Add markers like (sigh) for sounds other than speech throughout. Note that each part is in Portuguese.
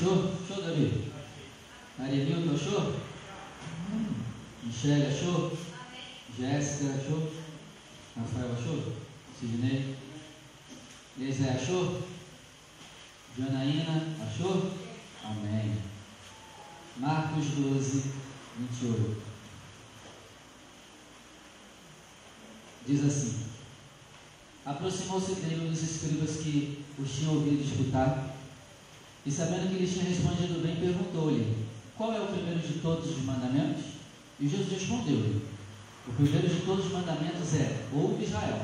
Show? Show, Davi? Maria Nilton, achou? Hum. Michelle, achou? Jéssica, achou? Rafael, achou? Sidney? Lezé, achou? Janaína, achou? Amém. Marcos 12, 28. Diz assim: Aproximou-se dele um dos escribas que os tinham ouvido disputar, e sabendo que eles tinham respondido bem, perguntou-lhe: Qual é o primeiro de todos os mandamentos? E Jesus respondeu-lhe: O primeiro de todos os mandamentos é: Ouve Israel,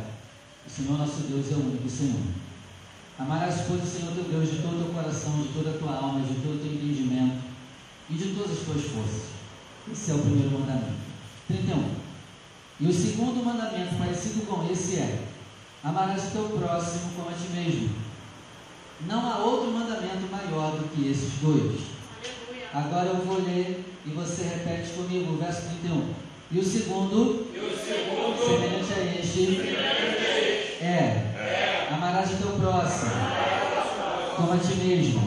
o Senhor nosso Deus é o único Senhor. Amarás, pois, o Senhor teu Deus de todo o teu coração, de toda a tua alma, de todo o teu entendimento e de todas as tuas forças. Esse é o primeiro mandamento. 31. E o segundo mandamento, parecido com esse, é: Amarás o teu próximo como a ti mesmo. Não há outro mandamento maior do que esses dois. Agora eu vou ler e você repete comigo o verso 31. E o segundo, e o segundo semelhante a este, é Amarás o teu próximo como a ti mesmo.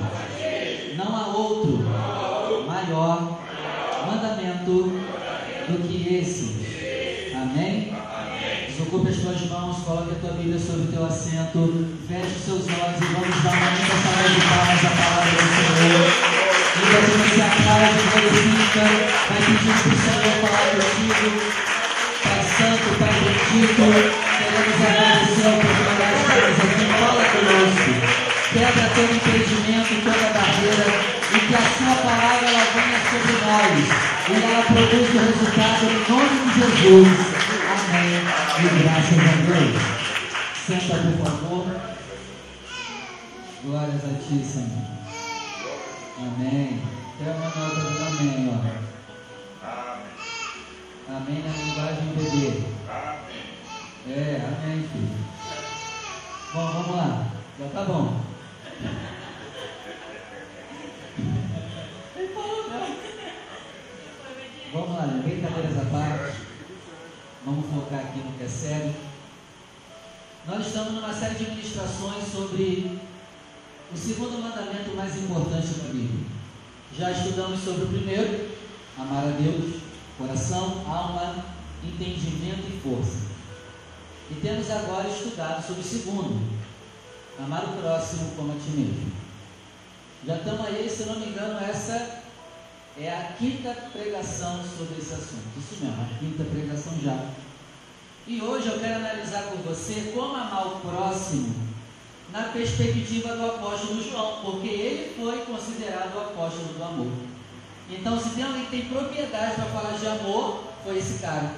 Não há outro maior mandamento do que esse. Amém? Desocupe as tuas mãos, coloque a tua Bíblia sobre o teu assento, feche os seus olhos e vamos dar uma linda salva de palmas à palavra do Senhor. Liga a se aplaude, glorifica, vai pedir para o Senhor falar contigo. Pai Santo, Pai bendito, queremos agradecer a oportunidade de estarmos aqui. Fala conosco. Quebra todo impedimento, toda barreira e que a sua palavra ela venha sobre nós e ela produza o resultado em nome de Jesus. Amém. Graças a Deus. Senta, por favor. Glórias a ti, Senhor. Amém. Até uma nota do amém, ó. Amém na linguagem bebê. É, amém, filho. Bom, vamos lá. Já tá bom. (laughs) Vamos lá, brincadeiras à parte. Vamos focar aqui no que é sério. Nós estamos numa série de ministrações sobre o segundo mandamento mais importante da Bíblia. Já estudamos sobre o primeiro, amar a Deus, coração, alma, entendimento e força. E temos agora estudado sobre o segundo, amar o próximo como a ti mesmo. Já estamos aí, se não me engano, essa é a quinta pregação sobre esse assunto. Isso mesmo, a quinta pregação já. E hoje eu quero analisar com você como amar o próximo na perspectiva do apóstolo João, porque ele foi considerado o apóstolo do amor. Então, se tem alguém que tem propriedade para falar de amor, foi esse cara.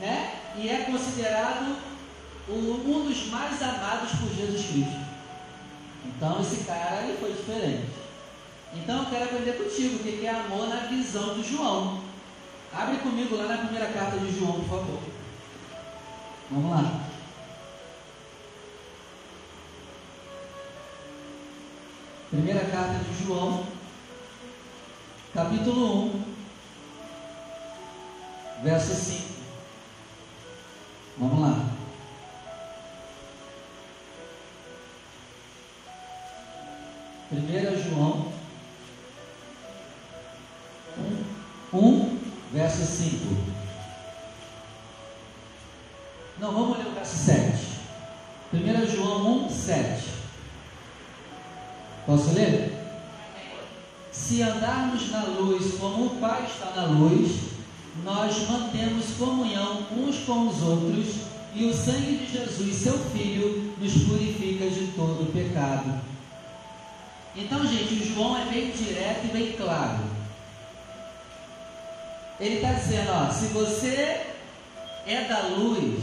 Né? E é considerado um dos mais amados por Jesus Cristo. Então, esse cara ele foi diferente. Então, eu quero aprender contigo o que é amor na visão de João. Abre comigo lá na primeira carta de João, por favor. Vamos lá. Primeira carta de João, capítulo 1, verso 5. Vamos lá. Primeira João 1, 1, verso 5. Não, vamos ler o verso 7. 1 João 1, 7. Posso ler? Se andarmos na luz como o Pai está na luz, nós mantemos comunhão uns com os outros e o sangue de Jesus, seu Filho, nos purifica de todo pecado. Então, gente, o João é bem direto e bem claro. Ele está dizendo: ó, se você é da luz,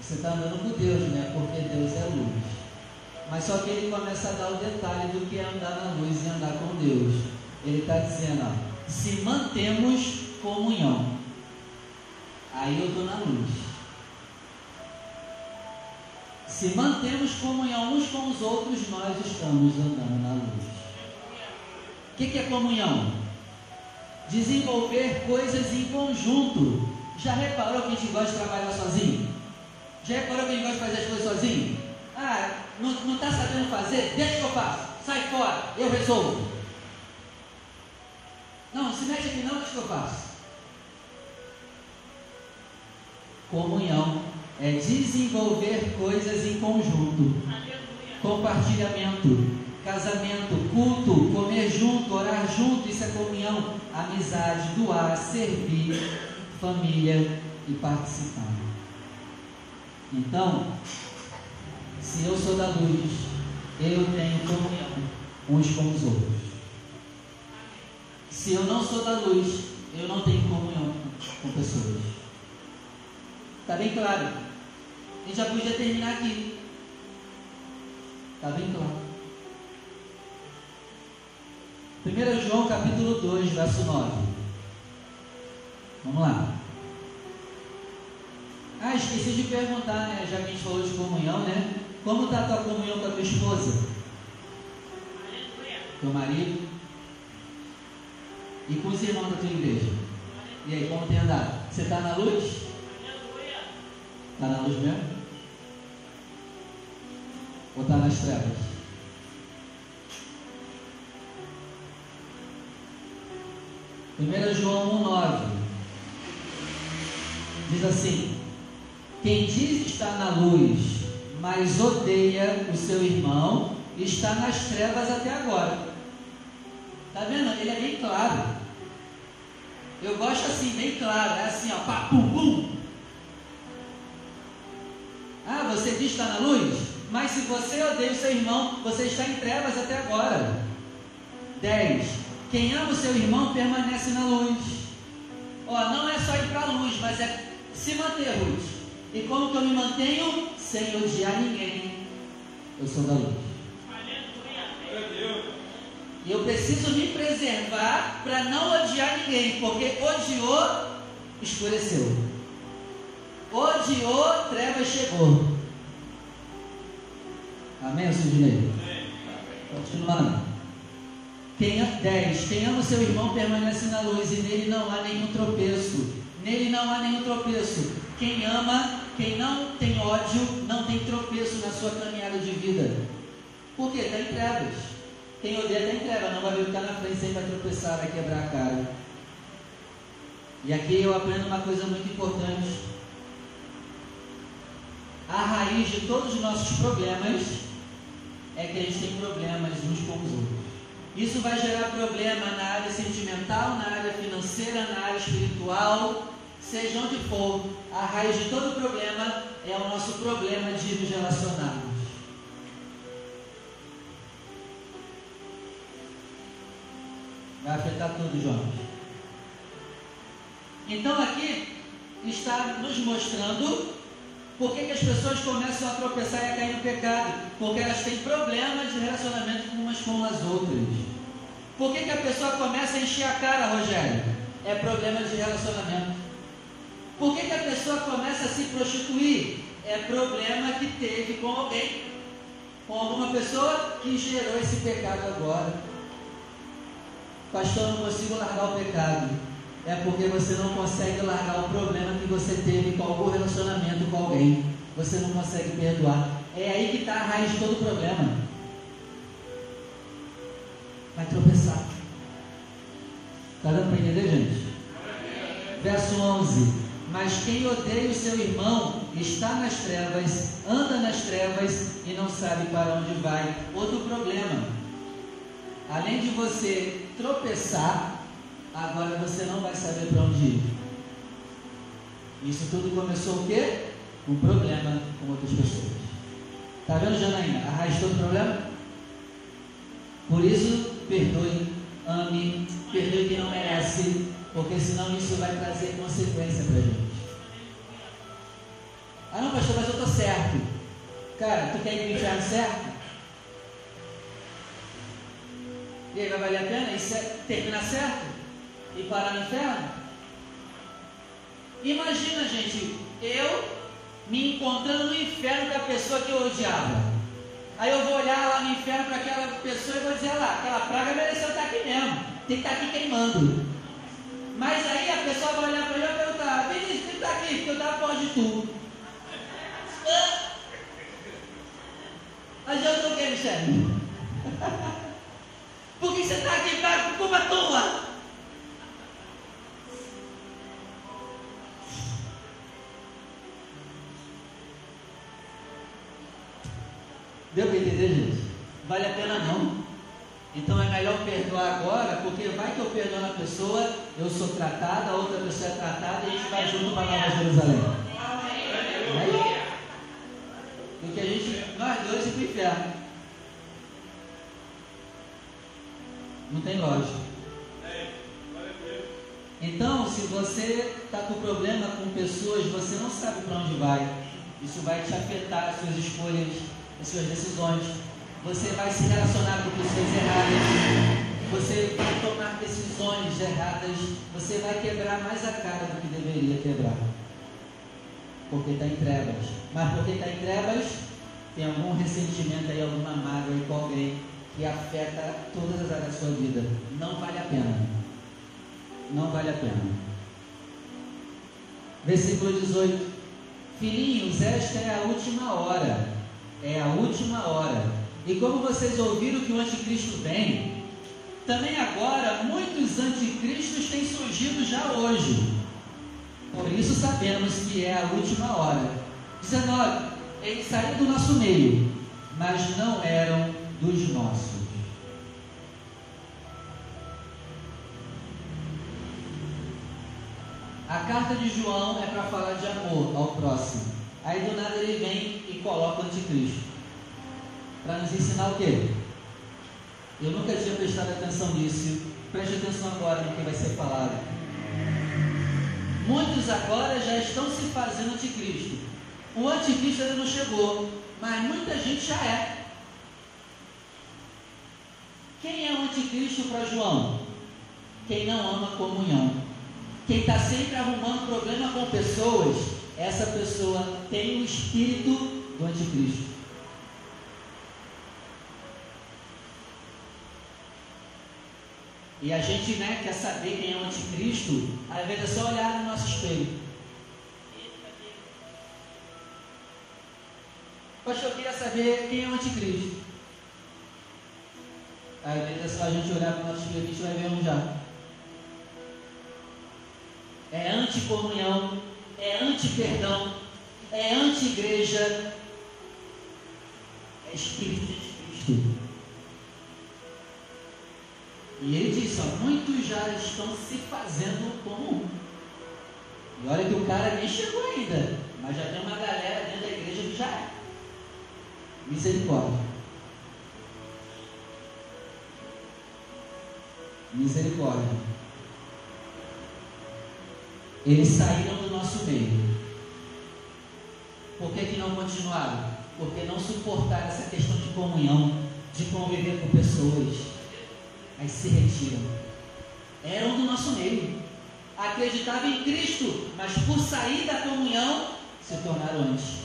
você está andando com Deus, né? Porque Deus é luz. Mas só que ele começa a dar o detalhe do que é andar na luz e andar com Deus. Ele está dizendo, ó, se mantemos comunhão, aí eu estou na luz. Se mantemos comunhão uns com os outros, nós estamos andando na luz. O que, que é comunhão? Desenvolver coisas em conjunto. Já reparou que a gente gosta de trabalhar sozinho? Já reparou que a gente gosta de fazer as coisas sozinho? Ah, Não está sabendo fazer? Deixa que eu faço. Sai fora, eu resolvo. Não, não se mete aqui não, deixa que eu faço. Comunhão é desenvolver coisas em conjunto. Compartilhamento, casamento, culto, comer junto, orar junto, isso é comunhão, amizade, doar, servir, família e participar. Então, se eu sou da luz, eu tenho comunhão uns com os outros. Se eu não sou da luz, eu não tenho comunhão com pessoas. Está bem claro? A gente já podia terminar aqui. Está bem claro. 1 João capítulo 2, verso 9. Vamos lá. Ah, esqueci de perguntar, né? Já que a gente falou de comunhão, né? Como está a tua comunhão com a tua esposa? Teu marido? E com os irmãos da tua igreja? E aí, como tem andado? Você está na luz? Está na luz mesmo? Ou está nas trevas? Primeiro João 1,9 diz assim: Quem diz estar na luz, mas odeia o seu irmão, está nas trevas até agora. Está vendo? Ele é bem claro. Eu gosto assim, bem claro. É assim, ó, pá, pum, pum. Ah, você diz que está na luz? Mas se você odeia o seu irmão, você está em trevas até agora. 10. Quem ama o seu irmão permanece na luz. Ó, não é só ir para a luz, mas é se manter luz. E como que eu me mantenho? Sem odiar ninguém. Eu sou da luz. E eu preciso me preservar para não odiar ninguém, porque odiou, escureceu. Odiou, trevas chegou. Amém, Sidney? Continuando. Quem, 10. Quem ama o seu irmão permanece na luz e nele não há nenhum tropeço. Nele não há nenhum tropeço. Quem ama, quem não tem ódio, não tem tropeço na sua caminhada de vida. Por quê? Está em trevas. Quem odeia está em trevas. Não vai ver o que está na frente, sempre vai tropeçar, vai quebrar a cara. E aqui eu aprendo uma coisa muito importante a raiz de todos os nossos problemas é que a gente tem problemas uns com os outros. Isso vai gerar problema na área sentimental, na área financeira, na área espiritual, seja onde for. A raiz de todo problema é o nosso problema de nos relacionarmos. Vai afetar tudo, João. Então aqui está nos mostrando por que, que, as pessoas começam a tropeçar e a cair no pecado? Porque elas têm problemas de relacionamento umas com as outras. Por que, que a pessoa começa a encher a cara, Rogério? É problema de relacionamento. Por que, que a pessoa começa a se prostituir? É problema que teve com alguém, com alguma pessoa que gerou esse pecado agora. Pastor, não consigo largar o pecado é porque você não consegue largar o problema que você teve com algum relacionamento com alguém. Você não consegue perdoar. É aí que está a raiz de todo o problema. Vai tropeçar. Está dando para entender, gente? Verso 11. Mas quem odeia o seu irmão está nas trevas, anda nas trevas e não sabe para onde vai. Outro problema. Além de você tropeçar, agora você não vai saber para onde ir. Isso tudo começou o quê? Um problema com outras pessoas. Está vendo, Janaína? A raiz todo problema? Por isso, perdoe, ame, perdoe quem não merece, porque senão isso vai trazer consequência para a gente. Ah não, pastor, mas eu estou certo. Cara, tu quer ir para o inferno certo? E aí vai valer a pena? Isso é, termina certo? E parar no inferno? Imagina, gente, eu me encontrando no inferno com a pessoa que eu odiava. Aí eu vou olhar lá no inferno para aquela pessoa e vou dizer lá, aquela praga mereceu estar aqui mesmo, tem que estar aqui queimando. Mas aí a pessoa vai olhar para mim e vai perguntar, Vinícius, quem está aqui? Porque eu estava longe de tu. Adianta o que, Michele? Por que você está aqui por culpa tua? Deu para entender, gente? Vale a pena não. Então é melhor perdoar agora, porque vai que eu perdono a pessoa, eu sou tratada, a outra pessoa é tratada e a gente vai junto para Nova Jerusalém. Aí, do que a gente, nós dois ir para o inferno. Não tem lógica. Então, se você está com problema com pessoas, você não sabe para onde vai. Isso vai te afetar as suas escolhas, as suas decisões. Você vai se relacionar com pessoas erradas. Você vai tomar decisões erradas. Você vai quebrar mais a cara do que deveria quebrar. Porque está em trevas. Mas porque está em trevas, tem algum ressentimento aí, alguma mágoa aí com alguém que afeta todas as áreas da sua vida. Não vale a pena. Não vale a pena. Versículo 18. Filhinhos, esta é a última hora. É a última hora. E como vocês ouviram que o anticristo vem, também agora muitos anticristos têm surgido já hoje. Por isso sabemos que é a última hora. 19. Eles saíram do nosso meio, mas não eram dos nossos. A carta de João é para falar de amor ao próximo. Aí do nada ele vem coloca o anticristo. Para nos ensinar o quê? Eu nunca tinha prestado atenção nisso. Preste atenção agora no que vai ser falado. Muitos agora já estão se fazendo anticristo. O anticristo ainda não chegou, mas muita gente já é. Quem é o anticristo para João? Quem não ama comunhão. Quem está sempre arrumando problema com pessoas, essa pessoa tem o espírito do anticristo. E a gente né, quer saber quem é o anticristo, às vezes é só olhar no nosso espelho. Pastor, eu queria saber quem é o anticristo. Às vezes é só a gente olhar para o nosso espelho, a gente vai ver um já. É anticomunhão, é anti-perdão, é anti-igreja, espírito de Cristo. E ele diz, ó, muitos já estão se fazendo comum. E olha que o cara nem chegou ainda, mas já tem uma galera dentro da igreja que já é. Misericórdia. Misericórdia. Eles saíram do nosso meio. Por que, que não continuaram? Porque não suportaram essa questão de comunhão, de conviver com pessoas aí se retiram. Eram do nosso meio. Acreditavam em Cristo, mas por sair da comunhão se tornaram antes.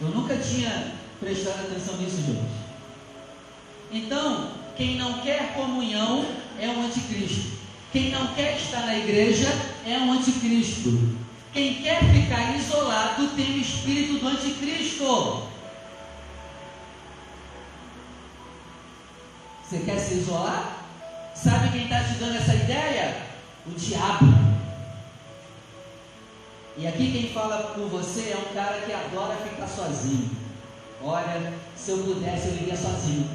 Eu nunca tinha prestado atenção nisso, gente. Então, quem não quer comunhão é um anticristo. Quem não quer estar na igreja é um anticristo. Quem quer ficar isolado tem o espírito do anticristo. Você quer se isolar? Sabe quem está te dando essa ideia? O diabo. E aqui quem fala com você é um cara que adora ficar sozinho. Olha, se eu pudesse eu iria sozinho.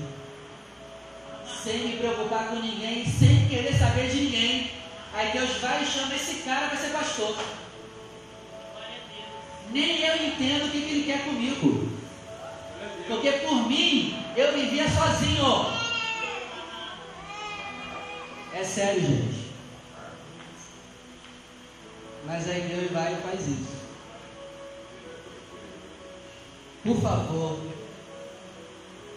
Sem me preocupar com ninguém, sem querer saber de ninguém. Aí Deus vai e chama esse cara para ser pastor. Nem eu entendo o que, que ele quer comigo. Porque por mim eu vivia sozinho. É sério, gente. Mas aí Deus vai e faz isso. Por favor,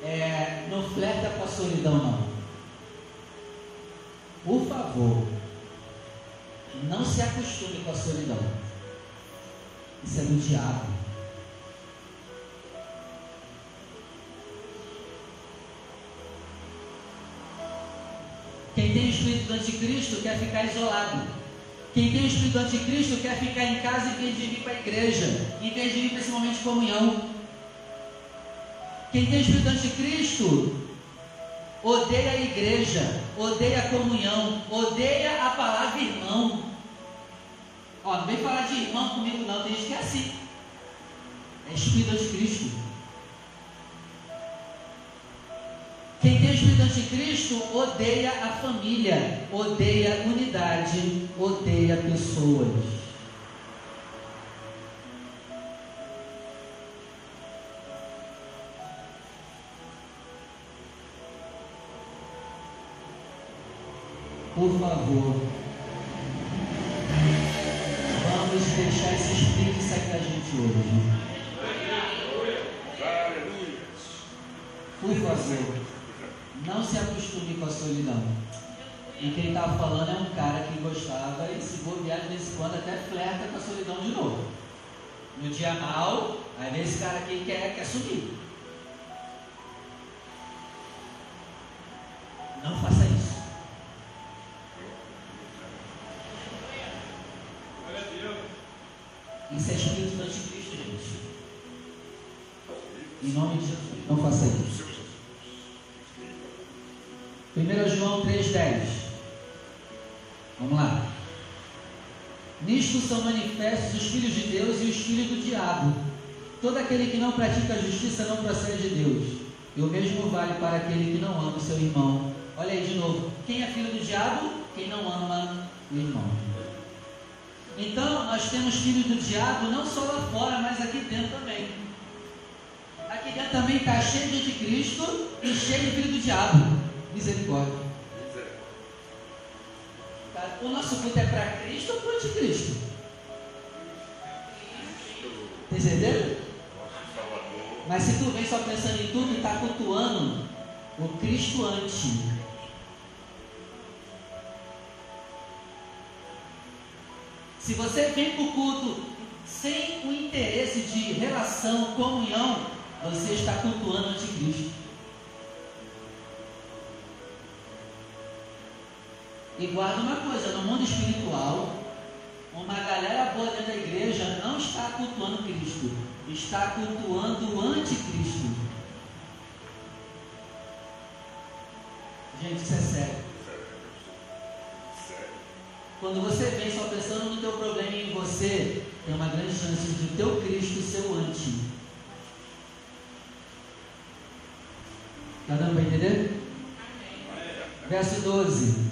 é, não flerta com a solidão, não. Por favor, não se acostume com a solidão. Isso é do diabo. Quem tem o espírito do anticristo quer ficar isolado. Quem tem o espírito do anticristo quer ficar em casa em vez de vir para a igreja, em vez de vir para esse momento de comunhão. Quem tem o espírito do anticristo odeia a igreja, odeia a comunhão, odeia a palavra irmão. Ó, não vem falar de irmão comigo não, tem gente que é assim. É espírito anticristo. Quem tem espírito anticristo odeia a família, odeia a unidade, odeia pessoas. Deixar esse espírito sair da gente hoje. Por favor. Não se acostume com a solidão. E quem estava falando é um cara que gostava e se bobear de vez em quando até flerta com a solidão de novo. No dia mal, aí vem esse cara aqui que quer, quer sumir. Não faça isso. Em nome de Jesus, não faça isso. 1 João 3,10. Vamos lá. Nisto são manifestos os filhos de Deus e os filhos do diabo. Todo aquele que não pratica a justiça não procede de Deus. E o mesmo vale para aquele que não ama o seu irmão. Olha aí de novo. Quem é filho do diabo? Quem não ama o irmão. Então, nós temos filhos do diabo não só lá fora, mas aqui dentro também. Dentro também está cheio de anticristo e cheio de filho do diabo. Misericórdia. Tá? O nosso culto é para Cristo ou para o anticristo? Está entendendo? Mas se tu vem só pensando em tudo, está cultuando o Cristo antes. Se você vem para o culto sem o interesse de relação, comunhão, você está cultuando o anticristo. E guarda uma coisa, no mundo espiritual, uma galera boa dentro da igreja não está cultuando Cristo, está cultuando o anticristo. Gente, isso é sério. Quando você vem só pensando no teu problema em você, tem uma grande chance de o teu Cristo ser o anti. Está dando para entender? Verso 12.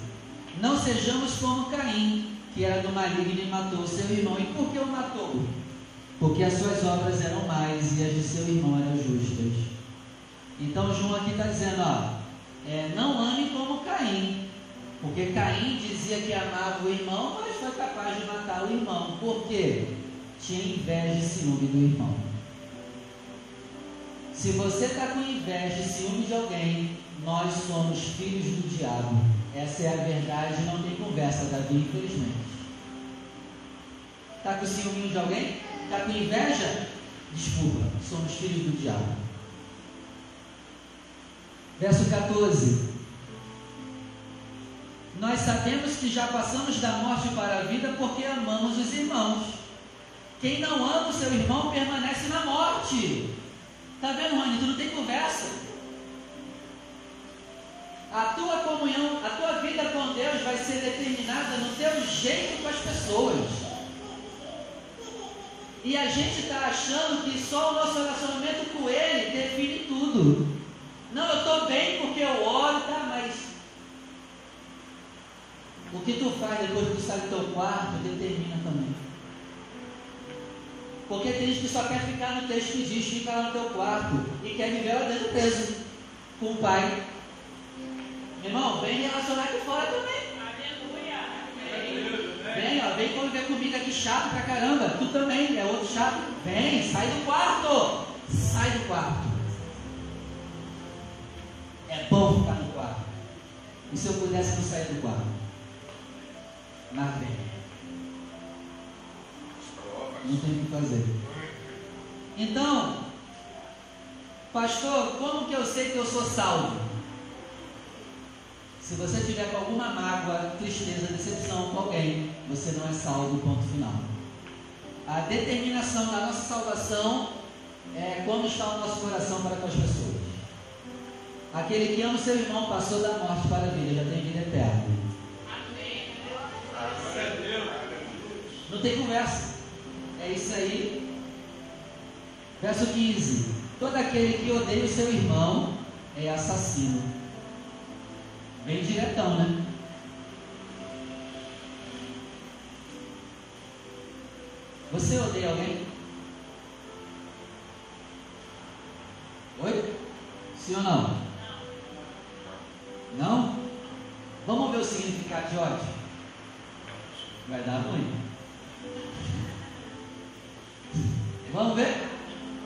Não sejamos como Caim, que era do maligno e matou seu irmão. E por que o matou? Porque as suas obras eram mais e as de seu irmão eram justas. Então João aqui está dizendo, ó, é, não ame como Caim. Porque Caim dizia que amava o irmão, mas foi capaz de matar o irmão. Por quê? Tinha inveja e ciúme do irmão. Se você está com inveja e ciúme de alguém, nós somos filhos do diabo. Essa é a verdade, não tem conversa, Davi, infelizmente. Está com ciúme de alguém? Está com inveja? Desculpa, somos filhos do diabo. Verso 14. Nós sabemos que já passamos da morte para a vida porque amamos os irmãos. Quem não ama o seu irmão permanece na morte. Está vendo, Rony? Tu não tem conversa. A tua comunhão, a tua vida com Deus vai ser determinada no teu jeito com as pessoas. E a gente está achando que só o nosso relacionamento com Ele define tudo. Não, eu estou bem porque eu oro, tá? Mas o que tu faz depois que tu sai do teu quarto determina também. Porque tem gente que só quer ficar no texto que diz, fica lá no teu quarto e quer viver lá dentro preso com o pai. Irmão, vem relacionar aqui fora também. Vem, ó, vem conviver comigo aqui chato pra caramba. Tu também, é outro chato. Vem, sai do quarto. Sai do quarto. É bom ficar no quarto. E se eu pudesse não sair do quarto? Mas vem. Não tem o que fazer. Então, pastor, como que eu sei que eu sou salvo? Se você tiver com alguma mágoa, tristeza, decepção com alguém, você não é salvo, ponto final. A determinação da nossa salvação é como está o nosso coração para com as pessoas. Aquele que ama o seu irmão passou da morte para a vida, já tem vida eterna. Não tem conversa. É isso aí. Verso 15: Todo aquele que odeia o seu irmão é assassino. Bem diretão, né? Você odeia alguém? Oi? Sim ou não? Não? Vamos ver o significado de ódio? Vai dar ruim. Vamos ver?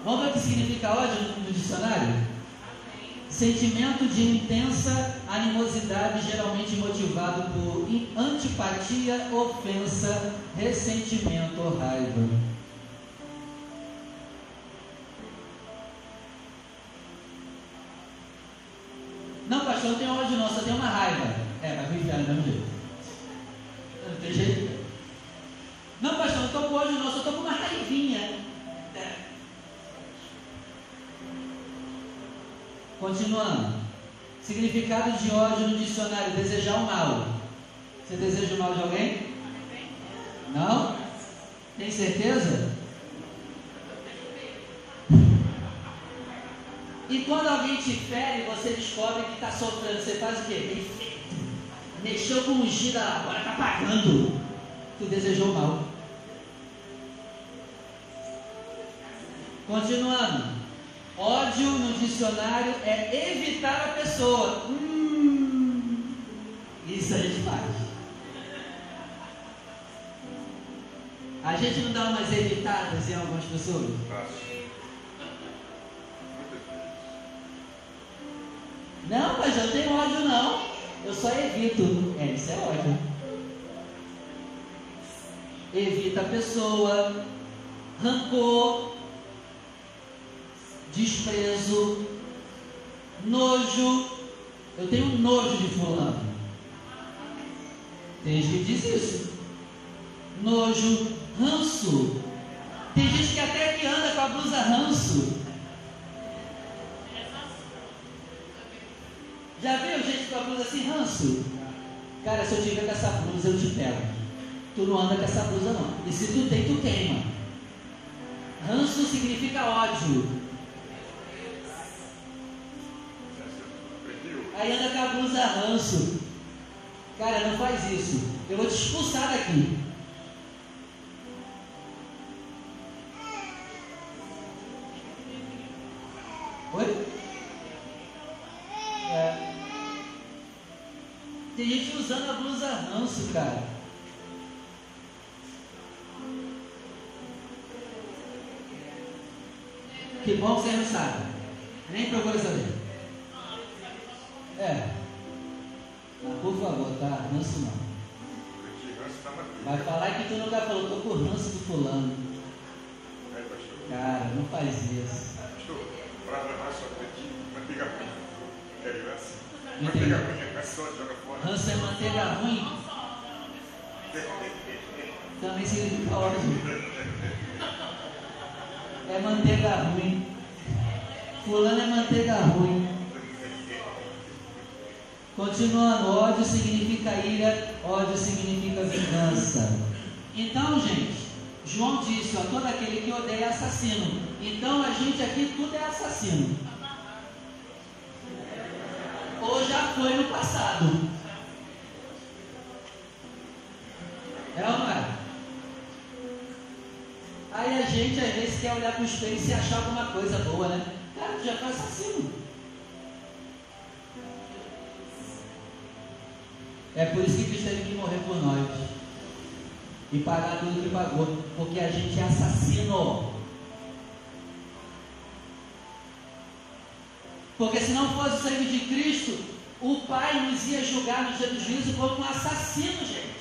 Vamos ver o que significa ódio no, dicionário? Sentimento de intensa animosidade, geralmente motivado por antipatia, ofensa, ressentimento ou raiva. Continuando. Significado de ódio no dicionário: desejar o mal. Você deseja o mal de alguém? Não? Tem certeza? E quando alguém te fere, você descobre que está sofrendo, você faz o quê? Mexeu com um gira, agora está pagando. Tu desejou mal. Continuando. Ódio no dicionário é evitar a pessoa. Hum, isso a gente faz. A gente não dá umas evitadas em algumas pessoas? Não, mas eu tenho ódio não. Eu só evito. É, isso é ódio. Evita a pessoa, rancor, desprezo, nojo. Eu tenho nojo de fulano. Tem gente que diz isso. Nojo, ranço. Tem gente que até que anda com a blusa ranço. Já viu gente com a blusa assim, ranço? Cara, se eu tiver com essa blusa, eu te pego. Tu não anda com essa blusa, não. E se tu tem, tu queima. Ranço significa ódio. Aí anda com a blusa ranço. Cara, não faz isso. Eu vou te expulsar daqui. Oi? É. Tem gente usando a blusa ranço, cara. Que bom que você não sabe. Nem procura saber. Por favor, tá? Ranço não. Vai falar que tu nunca falou, tô com ranço do fulano. Cara, não faz isso. Pastor, para ranço aprendi manteiga ruim. É assim. Manteiga ruim é só joga fora. Ranço é manteiga ruim? Também significa ódio. É manteiga ruim. Fulano é manteiga ruim. Continuando, ódio significa ira, ódio significa vingança. Então, gente, João disse: ó, todo aquele que odeia é assassino. Então, a gente aqui tudo é assassino. Ou já foi no passado. É ou não é? Aí a gente às vezes quer olhar para o espelho e se achar alguma coisa boa, né? Cara, tu já foi assassino. É por isso que Cristo teve que morrer por nós. E pagar tudo que pagou. Porque a gente é assassino. Porque se não fosse o sangue de Cristo, o Pai nos ia julgar no dia do juízo como um assassino, gente.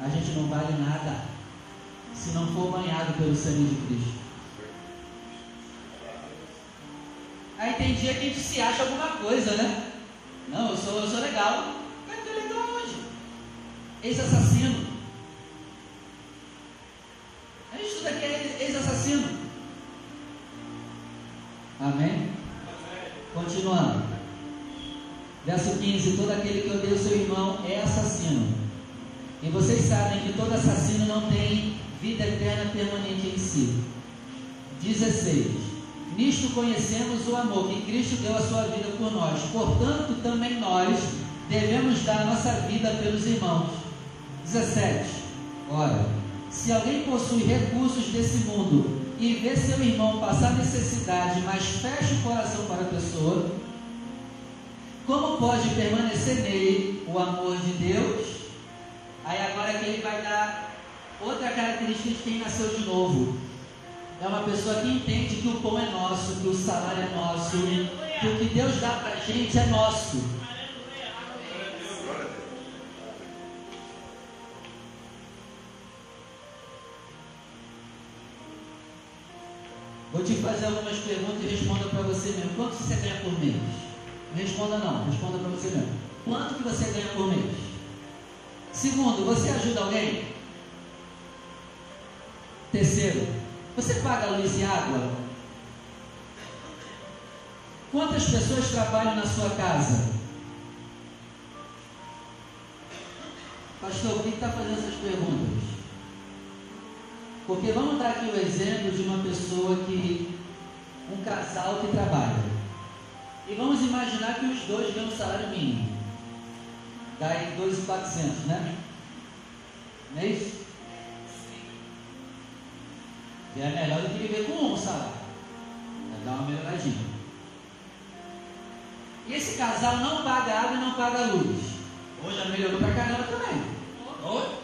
A gente não vale nada se não for banhado pelo sangue de Cristo. Aí tem dia que a gente se acha alguma coisa, né? Não, eu sou, eu sou legal. Mas tu é legal hoje. Ex-assassino. A gente estuda aqui é ex-assassino. Amém? Continuando. Verso 15: Todo aquele que odeia o seu irmão é assassino. E vocês sabem que todo assassino não tem vida eterna permanente em si. 16. Nisto conhecemos o amor que Cristo deu a sua vida por nós. Portanto, também nós devemos dar a nossa vida pelos irmãos. 17. Ora, se alguém possui recursos desse mundo e vê seu irmão passar necessidade, mas fecha o coração para a pessoa, como pode permanecer nele o amor de Deus? Aí agora que ele vai dar outra característica de quem nasceu de novo. É uma pessoa que entende que o pão é nosso, que o salário é nosso, que o que Deus dá para a gente é nosso. Vou te fazer algumas perguntas e responda para você mesmo. Quanto você ganha por mês? Não responda não, responda para você mesmo. Quanto que você ganha por mês? Segundo, você ajuda alguém? Terceiro, você paga luz e água? Quantas pessoas trabalham na sua casa? Pastor, por que está fazendo essas perguntas? Porque vamos dar aqui o exemplo de uma pessoa que, um casal que trabalha. E vamos imaginar que os dois ganham um salário mínimo. Dá aí 2,400, né? Não é isso? Já é melhor do que viver com um salário. Vai dar uma melhoradinha. E esse casal não paga água e não paga luz. Hoje já melhorou pra caramba também. Oi?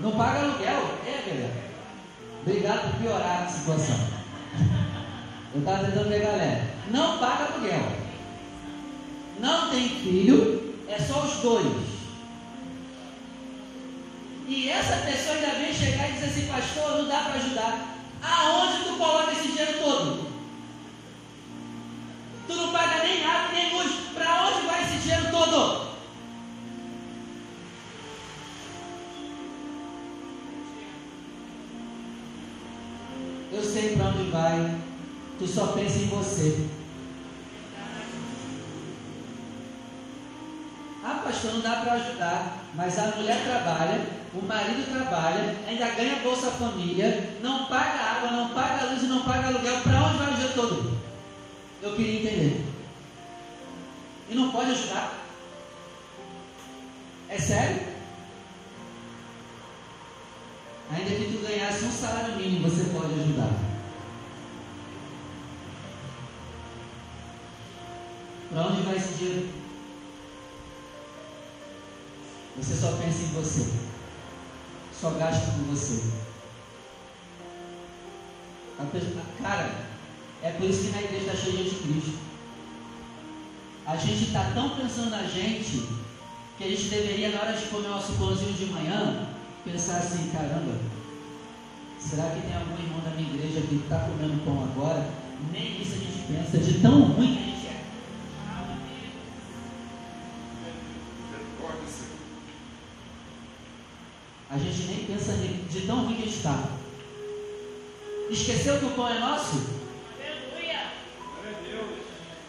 Não paga aluguel? É, galera. Obrigado por piorar a situação. Eu estava tentando ver galera. Não paga aluguel. Não tem filho, é só os dois. E essa pessoa ainda vem chegar e dizer assim, pastor, não dá para ajudar. Aonde tu coloca esse dinheiro todo? Tu não paga nem água, nem luz. Para onde vai esse dinheiro todo? Eu sei para onde vai. Tu só pensa em você. Ah, pastor, não dá para ajudar. Mas a mulher trabalha, o marido trabalha, ainda ganha Bolsa Família, não paga água, não paga luz e não paga aluguel. Para onde vai o dia todo? Eu queria entender. E não pode ajudar? É sério? Ainda que tu ganhasse um salário mínimo, você pode ajudar. Para onde vai esse dinheiro? Você só pensa em você. Só gasta com você. Cara, é por isso que na igreja está cheia de Cristo. A gente está tão pensando na gente que a gente deveria, na hora de comer nosso pãozinho de manhã, pensar assim, caramba, será que tem algum irmão da minha igreja que está comendo pão agora? Nem isso a gente pensa, de tão ruim que a gente A gente nem pensa de tão ruim que está. Esqueceu que o pão é nosso?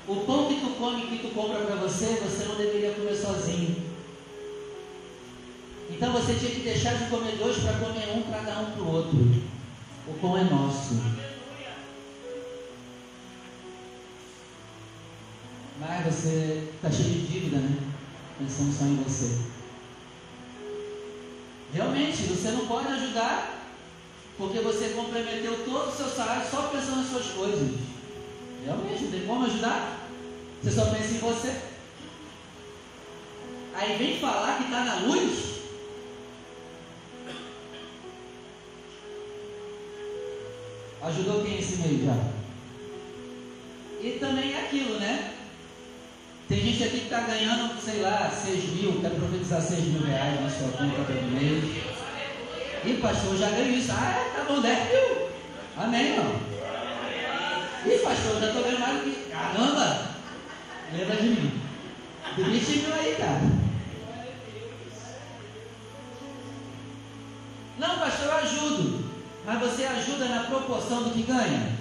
O pão que tu come, que tu compra para você, você não deveria comer sozinho. Então você tinha que deixar de comer dois para comer um para dar um para o outro. O pão é nosso. Mas você está cheio de dívida, né? Pensando só em você. Você não pode ajudar porque você comprometeu todo o seu salário só pensando nas suas coisas. Realmente, não tem como ajudar. Você só pensa em você. Aí vem falar que está na luz. Ajudou quem esse mês já? E também é aquilo, né? Tem gente aqui que está ganhando, sei lá, 6 mil, quer profetizar 6 mil reais na sua conta todo mês. E pastor, já ganho isso. Ah, tá bom, 10 mil. Amém, irmão? Ih, pastor, já estou vendo mais do que. Caramba! Lembra de mim. Do bichinho aí, cara. Não, pastor, eu ajudo. Mas você ajuda na proporção do que ganha?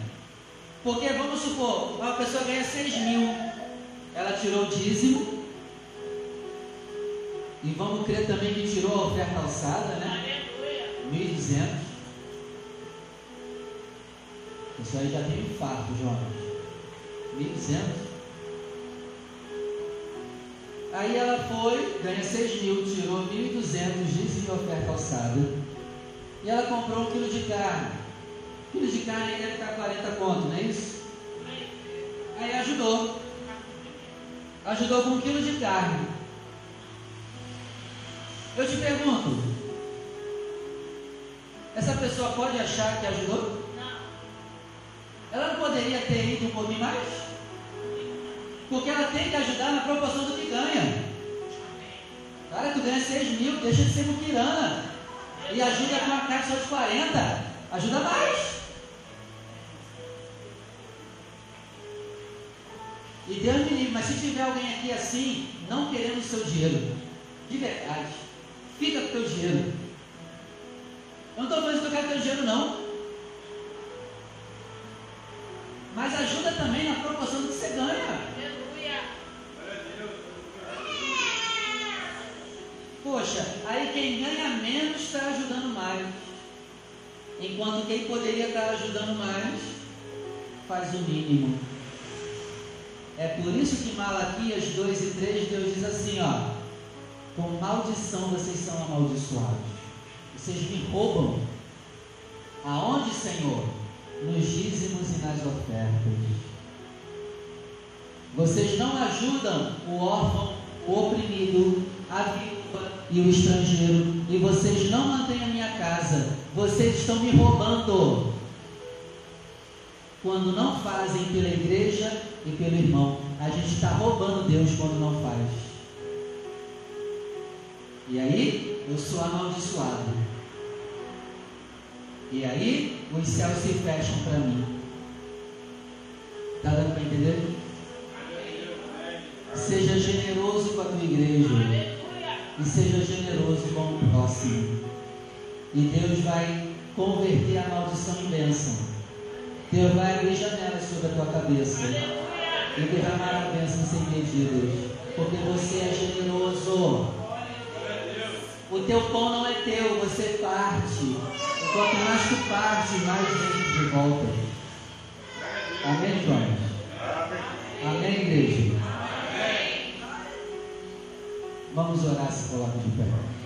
Porque vamos supor, uma pessoa ganha 6 mil, ela tirou o dízimo. E vamos crer também que tirou a oferta alçada, né? 1.200. Isso aí já tem um fato, Jonas. 1.200. Aí ela foi, ganha 6 mil, tirou 1.200 dízimo e oferta alçada. E ela comprou um quilo de carne. Um quilo de carne deve estar 40 conto, não é isso? Aí ajudou. Ajudou com um quilo de carne. Eu te pergunto, pessoa pode achar que ajudou? Não. Ela não poderia ter ido um pouquinho mais? Porque ela tem que ajudar na proporção do que ganha. Cara, tu ganha 6 mil, deixa de ser muquirana. E ajuda com uma caixa de 40. Ajuda mais. E Deus me livre, mas se tiver alguém aqui assim, não querendo o seu dinheiro, de verdade, fica com o teu dinheiro. Eu não estou falando que eu quero teu dinheiro, não. Mas ajuda também na proporção do que você ganha. Poxa, aí quem ganha menos está ajudando mais. Enquanto quem poderia estar ajudando mais, faz o mínimo. É por isso que Malaquias 2 e 3, Deus diz assim, ó. Com maldição vocês são amaldiçoados. Vocês me roubam. Aonde, Senhor? Nos dízimos e nas ofertas. Vocês não ajudam o órfão, o oprimido, a viúva e o estrangeiro, e vocês não mantêm a minha casa. Vocês estão me roubando. Quando não fazem pela igreja e pelo irmão, a gente está roubando Deus quando não faz. E aí, eu sou amaldiçoado. E aí os céus se fecham para mim. Está dando para entender? Seja generoso com a tua igreja. E seja generoso com o próximo. E Deus vai converter a maldição em bênção. Deus vai abrir janelas sobre a tua cabeça. E derramar a bênção sem medidas. Porque você é generoso. O teu pão não é teu, você parte. Quanto mais tu parte, mais vem de volta. Amém, João? Amém, igreja? Vamos orar se coloca de pé.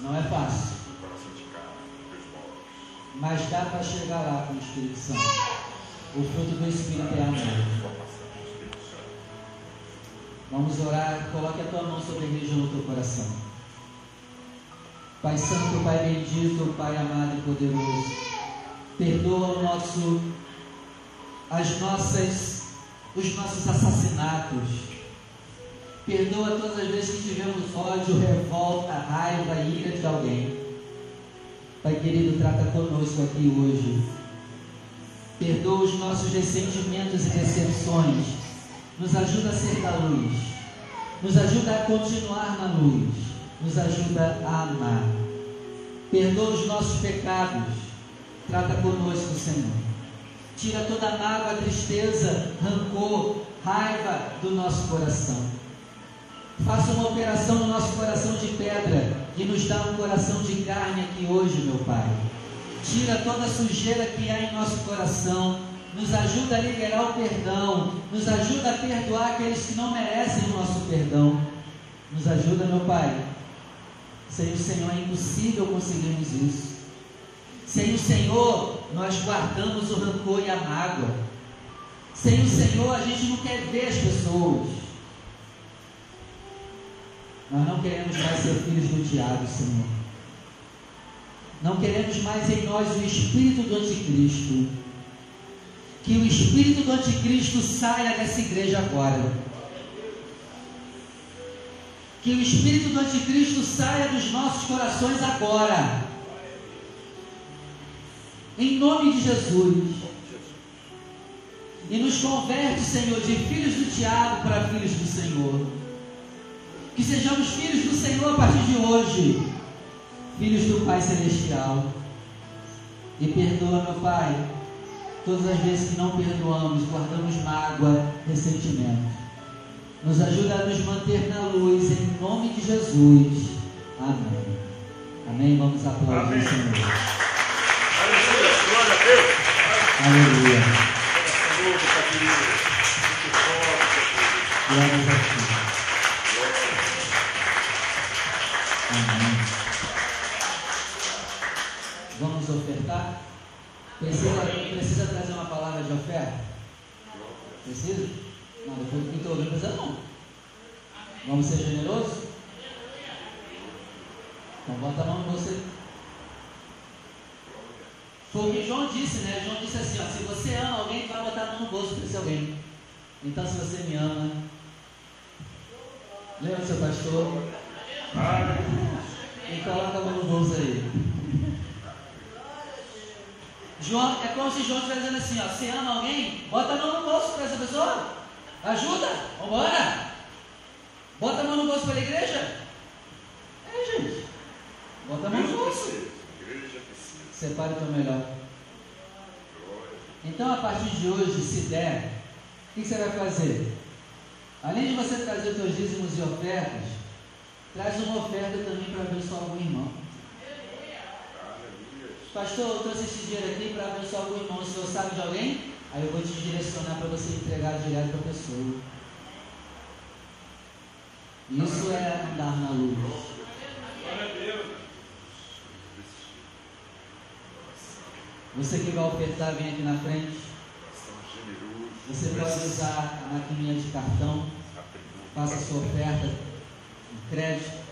Não é fácil. Mas dá para chegar lá com o Espírito Santo. O fruto do Espírito é amor. Vamos orar. Coloque a tua mão sobre a igreja no teu coração. Pai Santo, Pai bendito, Pai amado e poderoso. Perdoa o nosso, as nossas, os nossos assassinatos Perdoa todas as vezes que tivemos ódio, revolta, raiva, ira de alguém. Pai querido, trata conosco aqui hoje. Perdoa os nossos ressentimentos e decepções. Nos ajuda a ser da luz. Nos ajuda a continuar na luz. Nos ajuda a amar. Perdoa os nossos pecados. Trata conosco, Senhor. Tira toda a mágoa, tristeza, rancor, raiva do nosso coração. Faça uma operação no nosso coração de pedra e nos dá um coração de carne aqui hoje, meu Pai. Tira toda a sujeira que há em nosso coração. Nos ajuda a liberar o perdão. Nos ajuda a perdoar aqueles que não merecem o nosso perdão. Nos ajuda, meu Pai. Sem o Senhor é impossível conseguirmos isso. Sem o Senhor, nós guardamos o rancor e a mágoa. Sem o Senhor, a gente não quer ver as pessoas. Nós não queremos mais ser filhos do diabo, Senhor. Não queremos mais em nós o espírito do anticristo. Que o espírito do anticristo saia dessa igreja agora. Que o espírito do anticristo saia dos nossos corações agora. Em nome de Jesus. E nos converte, Senhor, de filhos do diabo para filhos do. Que sejamos filhos do Senhor a partir de hoje filhos do Pai Celestial. E perdoa, meu Pai, todas as vezes que não perdoamos, guardamos mágoa, ressentimento. Nos ajuda a nos manter na luz, em nome de Jesus. Amém. Amém. Vamos aplaudir o Senhor. Aleluia. Glória a Deus. Aleluia. Glória a Ti. Amém. Vamos ofertar? Precisa, precisa trazer uma palavra de oferta? Precisa? Não, depois do que estou ouvindo, precisa não. Vamos ser generosos? Então bota a mão no você. Foi o que João disse, né? João disse assim, ó, se você ama alguém, vai botar a mão no bolso para esse alguém. Então se você me ama, lembra do seu pastor? E coloca a mão no bolso aí. João, é como se João estivesse dizendo assim, ó, você ama alguém, bota a mão no bolso para essa pessoa. Ajuda, vambora. Bota a mão no bolso pela igreja. É, gente. Bota a mão no bolso. Separe o teu melhor. Então, a partir de hoje, se der, o que você vai fazer? Além de você trazer os teus dízimos e ofertas, traz uma oferta também para abençoar algum irmão. Pastor, eu trouxe esse dinheiro aqui para abençoar algum irmão. O senhor sabe de alguém? Aí eu vou te direcionar para você entregar direto para a pessoa. Isso é andar na luz. Você que vai ofertar, vem aqui na frente. Você pode usar a maquininha de cartão. Faça a sua oferta em crédito.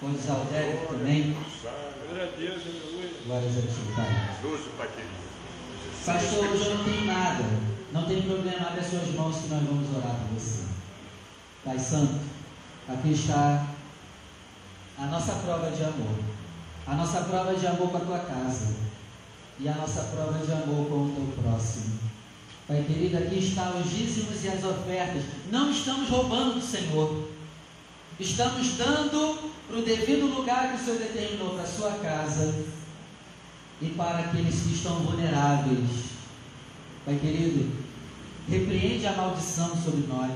Pode usar o débito também. Glória a Deus, Glórias a Ti, Pai. Pastor, hoje não tenho nada. Não tem problema, abre as suas mãos que nós vamos orar por você. Pai Santo, aqui está a nossa prova de amor. A nossa prova de amor com a tua casa. E a nossa prova de amor com o teu próximo. Pai querido, aqui estão os dízimos e as ofertas. Não estamos roubando do Senhor. Estamos dando para o devido lugar que o Senhor determinou para a sua casa e para aqueles que estão vulneráveis. Pai querido, repreende a maldição sobre nós.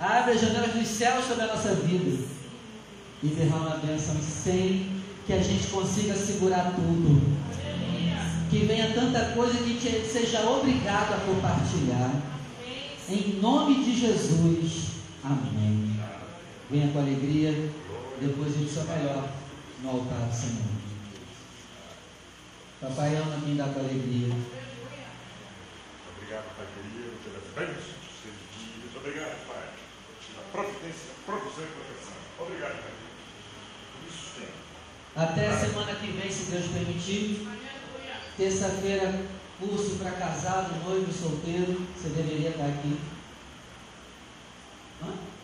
Abre as janelas dos céus sobre a nossa vida e derrama a bênção sem que a gente consiga segurar tudo. Que venha tanta coisa que a gente seja obrigado a compartilhar. Em nome de Jesus. Amém. Venha com alegria, depois de seu melhor no altar do Senhor. Papai ama quem dá com alegria. Obrigado, Pai querido, pelas bênçãos dos seus dias. Obrigado, Pai, pela providência, provisão e proteção. Obrigado, Pai. Isso tem. Até a semana que vem, se Deus permitir. Terça-feira, curso para casado, noivo, solteiro. Você deveria estar aqui. Hã?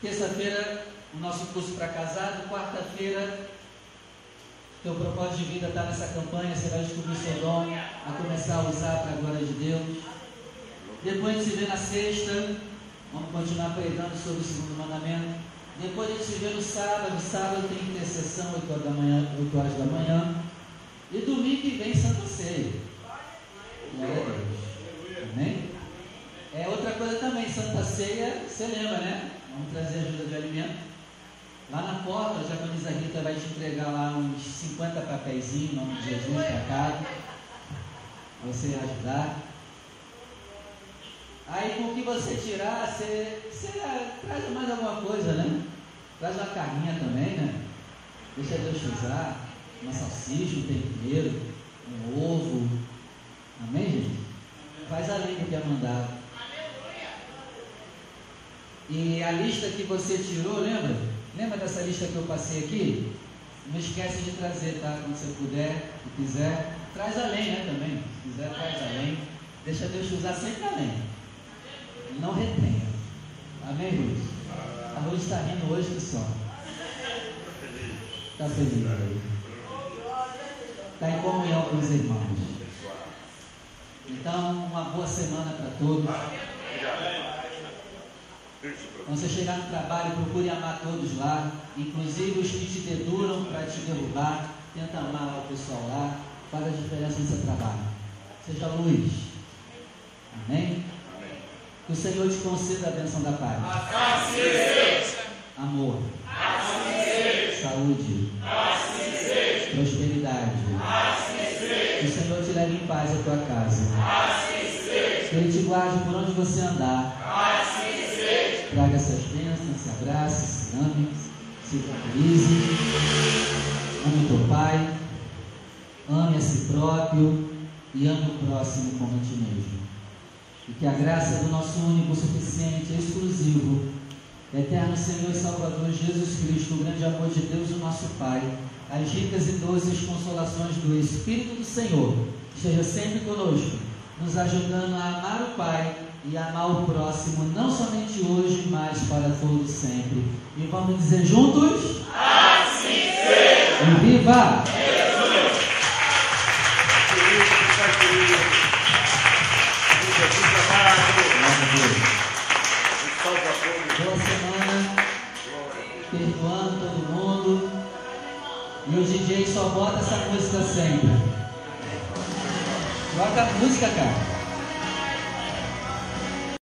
Terça-feira, o nosso curso para casado. Quarta-feira, teu propósito de vida está nessa campanha. Você vai descobrir seu dom, a começar a usar para a glória de Deus. Depois a gente se vê na sexta. Vamos continuar pregando sobre o segundo mandamento. Depois a gente se vê no sábado. Sábado tem intercessão, 8 horas da manhã. 8 horas da manhã. E domingo que vem Santa Ceia. Glória a Deus. Amém? É outra coisa também, Santa Ceia, você lembra, né? Vamos trazer ajuda de alimento. Lá na porta, a japonesa Rita vai te entregar lá uns 50 papéis em nome de Jesus para casa. Para você ajudar. Aí com o que você tirar, você, você traz mais alguma coisa, né? Traz uma carninha também, né? Deixa Deus usar. Uma salsicha, um tempero, um ovo. Amém, gente? Faz além do que é mandado. E a lista que você tirou, lembra? Lembra dessa lista que eu passei aqui? Não esquece de trazer, tá? Quando você puder e quiser. Traz além, né? Também. Se quiser, traz além. Deixa Deus usar sempre além. Não retenha. Amém, Ruth? A Ruth está rindo hoje que só. Está feliz. Está em comunhão com os irmãos. Então, uma boa semana para todos. Quando você chegar no trabalho, procure amar todos lá, inclusive os que te deduram para te derrubar. Tenta amar o pessoal lá, faz a diferença no seu trabalho. Seja luz. Amém? Que o Senhor te conceda a bênção da paz. Amor. Saúde. Prosperidade. Que o Senhor te leve em paz a tua casa. Que Ele te guarde por onde você andar. Traga essas bênçãos, se abrace, se ame, se tranquilize. Ame teu pai. Ame a si próprio e ame o próximo como a ti mesmo. E que a graça do nosso único, suficiente, exclusivo, eterno Senhor e Salvador Jesus Cristo, o grande amor de Deus, o nosso Pai, as ricas e doces consolações do Espírito do Senhor, esteja sempre conosco, nos ajudando a amar o Pai e amar o próximo, não somente hoje, mas para todos sempre. E vamos dizer juntos? Assim seja! E viva! Boa semana, perdoando todo mundo. E o DJ só bota essa música sempre. Bota a música, cara.